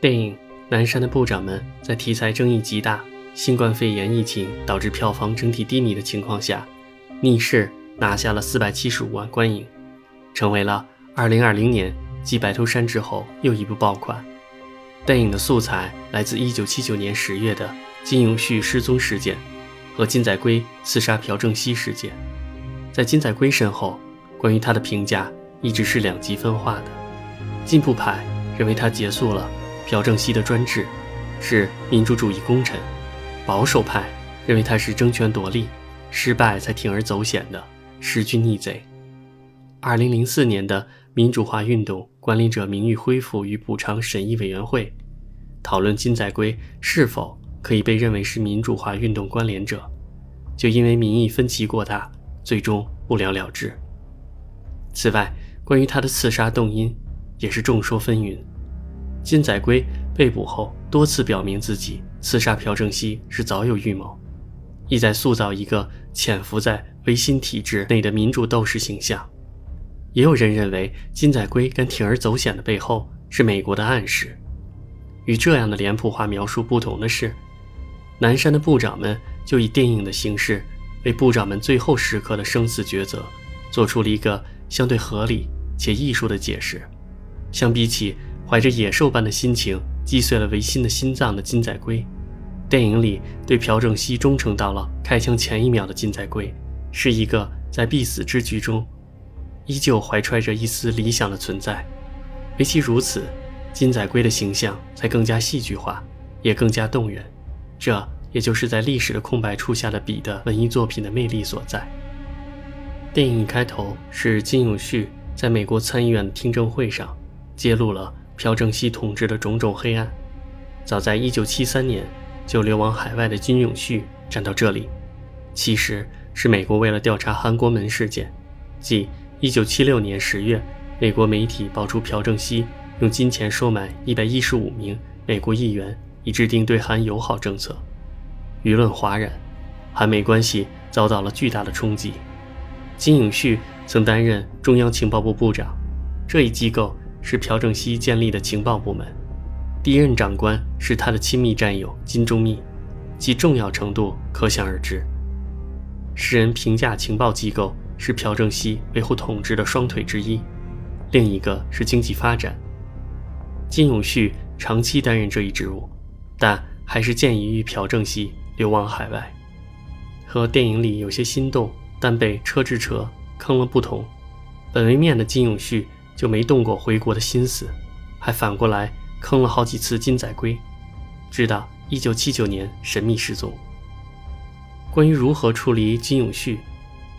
电影《南山的部长们》在题材争议极大、新冠肺炎疫情导致票房整体低迷的情况下，逆势拿下了四百七十五万观影，成为了二零二零年继《白头山》之后又一部爆款。电影的素材来自一九七九年十月的金永旭失踪事件和金载圭刺杀朴正熙事件。在金载圭身后，关于他的评价一直是两极分化的。进步派认为他结束了。朴正熙的专制是民主主义功臣，保守派认为他是争权夺利、失败才铤而走险的弑君逆贼。二零零四年的民主化运动管理者名誉恢复与补偿审议委员会讨论金载圭是否可以被认为是民主化运动关联者，就因为民意分歧过大，最终不了了之。此外，关于他的刺杀动因也是众说纷纭。金载圭被捕后，多次表明自己刺杀朴正熙是早有预谋，意在塑造一个潜伏在维新体制内的民主斗士形象。也有人认为，金载圭敢铤而走险的背后是美国的暗示。与这样的脸谱化描述不同的是，南山的部长们就以电影的形式，为部长们最后时刻的生死抉择，做出了一个相对合理且艺术的解释。相比起。怀着野兽般的心情击碎了维新的心脏的金载圭，电影里对朴正熙忠诚到了开枪前一秒的金载圭，是一个在必死之局中依旧怀揣着一丝理想的存在。唯其如此，金载圭的形象才更加戏剧化，也更加动人。这也就是在历史的空白处下的笔的文艺作品的魅力所在。电影一开头是金永旭在美国参议院听证会上揭露了。朴正熙统治的种种黑暗，早在1973年就流亡海外的金永旭站到这里，其实是美国为了调查韩国门事件，即1976年10月，美国媒体爆出朴正熙用金钱收买115名美国议员，以制定对韩友好政策，舆论哗然，韩美关系遭到了巨大的冲击。金永旭曾担任中央情报部部长，这一机构。是朴正熙建立的情报部门，第一任长官是他的亲密战友金钟密，其重要程度可想而知。世人评价情报机构是朴正熙维护统治的双腿之一，另一个是经济发展。金永旭长期担任这一职务，但还是建议于朴正熙流亡海外。和电影里有些心动但被车之车坑了不同，本为面的金永旭。就没动过回国的心思，还反过来坑了好几次金载圭，直到一九七九年神秘失踪。关于如何处理金永旭，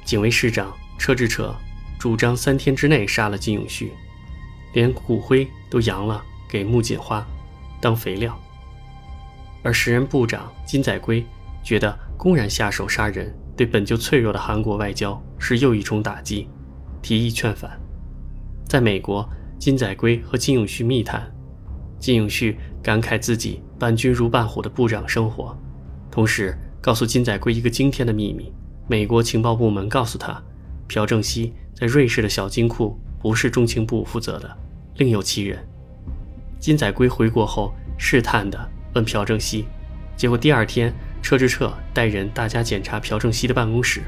警卫室长车智澈主张三天之内杀了金永旭，连骨灰都扬了给木槿花当肥料。而时任部长金载圭觉得公然下手杀人对本就脆弱的韩国外交是又一重打击，提议劝返。在美国，金载圭和金永旭密谈，金永旭感慨自己伴君如伴虎的部长生活，同时告诉金载圭一个惊天的秘密：美国情报部门告诉他，朴正熙在瑞士的小金库不是中情部负责的，另有其人。金载圭回国后试探地问朴正熙，结果第二天车之澈带人大家检查朴正熙的办公室，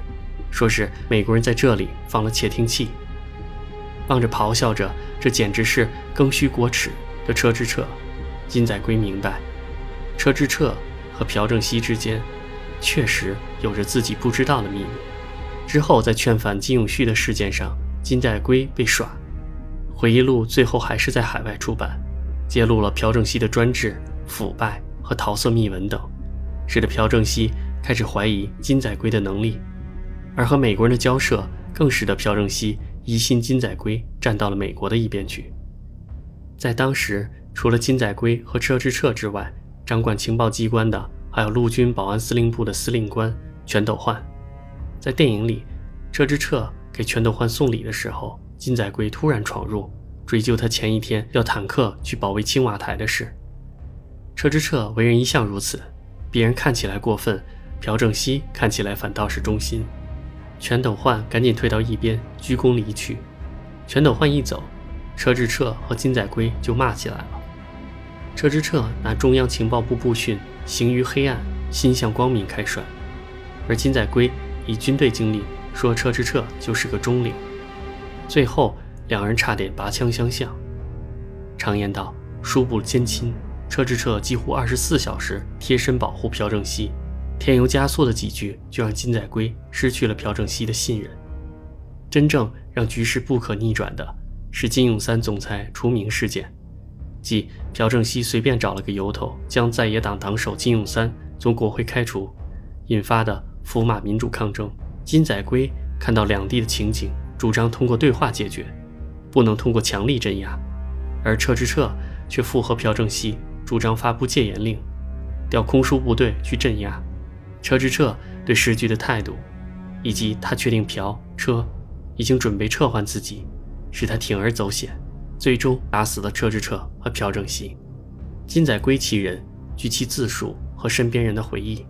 说是美国人在这里放了窃听器。望着咆哮着，这简直是更虚国耻的车之澈，金载圭明白，车之澈和朴正熙之间确实有着自己不知道的秘密。之后在劝返金永旭的事件上，金载圭被耍，回忆录最后还是在海外出版，揭露了朴正熙的专制、腐败和桃色秘闻等，使得朴正熙开始怀疑金载圭的能力，而和美国人的交涉更使得朴正熙。疑心金载圭站到了美国的一边去。在当时，除了金载圭和车之澈之外，掌管情报机关的还有陆军保安司令部的司令官全斗焕。在电影里，车之澈给全斗焕送礼的时候，金载圭突然闯入，追究他前一天要坦克去保卫青瓦台的事。车之澈为人一向如此，别人看起来过分，朴正熙看起来反倒是忠心。全斗焕赶紧退到一边，鞠躬离去。全斗焕一走，车智澈和金载圭就骂起来了。车之澈拿中央情报部部训“行于黑暗，心向光明”开涮，而金载圭以军队经历说车之澈就是个中领。最后两人差点拔枪相向。常言道：“叔不兼亲。”车之澈几乎二十四小时贴身保护朴正熙，添油加醋的几句就让金载圭失去了朴正熙的信任。真正让局势不可逆转的是金永三总裁除名事件，即朴正熙随便找了个由头将在野党党首金永三从国会开除，引发的福马民主抗争。金载圭看到两地的情景，主张通过对话解决，不能通过强力镇压，而车之澈却附和朴正熙。主张发布戒严令，调空叔部队去镇压。车之澈对时局的态度，以及他确定朴车已经准备撤换自己，使他铤而走险，最终打死了车之澈和朴正熙。金载圭其人，据其自述和身边人的回忆，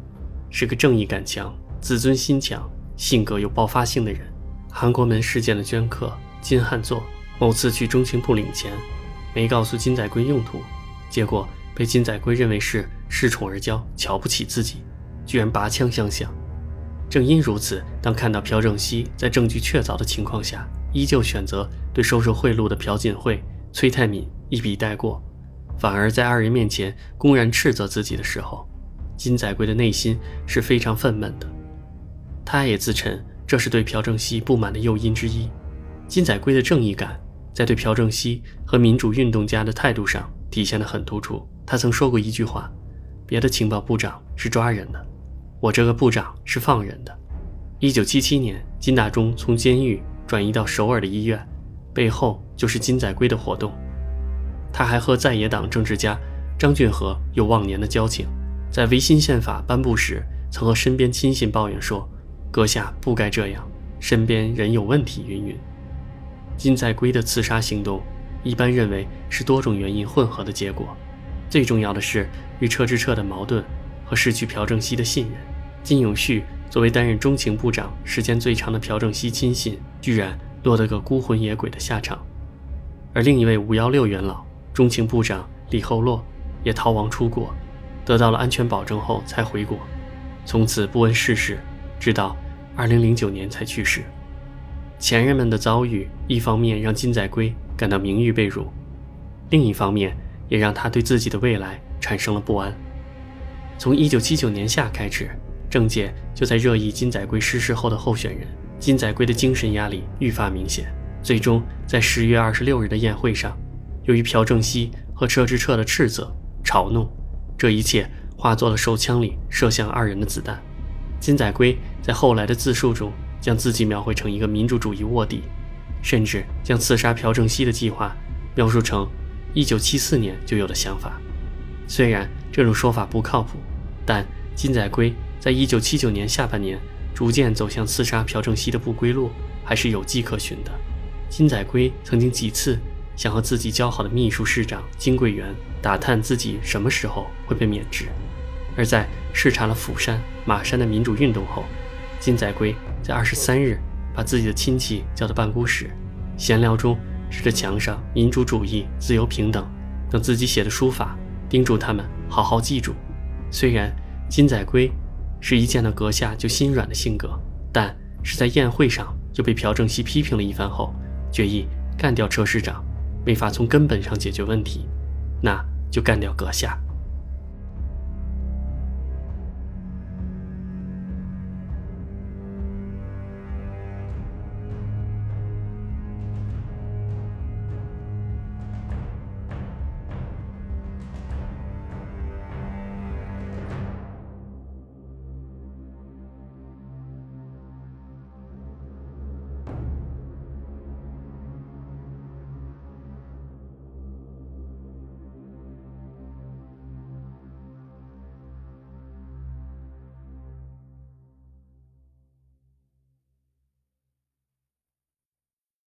是个正义感强、自尊心强、性格有爆发性的人。韩国门事件的镌刻金汉作某次去中情部领钱，没告诉金载圭用途，结果。被金载圭认为是恃宠而骄，瞧不起自己，居然拔枪相向。正因如此，当看到朴正熙在证据确凿的情况下，依旧选择对收受贿赂的朴槿惠、崔泰敏一笔带过，反而在二人面前公然斥责自己的时候，金载圭的内心是非常愤懑的。他也自称这是对朴正熙不满的诱因之一。金载圭的正义感在对朴正熙和民主运动家的态度上体现得很突出。他曾说过一句话：“别的情报部长是抓人的，我这个部长是放人的。”一九七七年，金大中从监狱转移到首尔的医院，背后就是金载圭的活动。他还和在野党政治家张俊和有忘年的交情，在维新宪法颁布时，曾和身边亲信抱怨说：“阁下不该这样，身边人有问题。”云云。金载圭的刺杀行动，一般认为是多种原因混合的结果。最重要的是与车之澈的矛盾和失去朴正熙的信任。金永旭作为担任中情部长时间最长的朴正熙亲信，居然落得个孤魂野鬼的下场。而另一位五幺六元老中情部长李厚洛也逃亡出国，得到了安全保证后才回国，从此不问世事，直到二零零九年才去世。前人们的遭遇，一方面让金载圭感到名誉被辱，另一方面。也让他对自己的未来产生了不安。从1979年夏开始，政界就在热议金载圭逝世后的候选人。金载圭的精神压力愈发明显，最终在10月26日的宴会上，由于朴正熙和车之澈的斥责、嘲弄，这一切化作了手枪里射向二人的子弹。金载圭在后来的自述中，将自己描绘成一个民主主义卧底，甚至将刺杀朴正熙的计划描述成。一九七四年就有的想法，虽然这种说法不靠谱，但金载圭在一九七九年下半年逐渐走向刺杀朴正熙的不归路，还是有迹可循的。金载圭曾经几次想和自己交好的秘书市长金贵元打探自己什么时候会被免职，而在视察了釜山、马山的民主运动后，金载圭在二十三日把自己的亲戚叫到办公室，闲聊中。指着墙上“民主主义、自由平等”等自己写的书法，叮嘱他们好好记住。虽然金载圭是一见到阁下就心软的性格，但是在宴会上就被朴正熙批评了一番后，决意干掉车市长。没法从根本上解决问题，那就干掉阁下。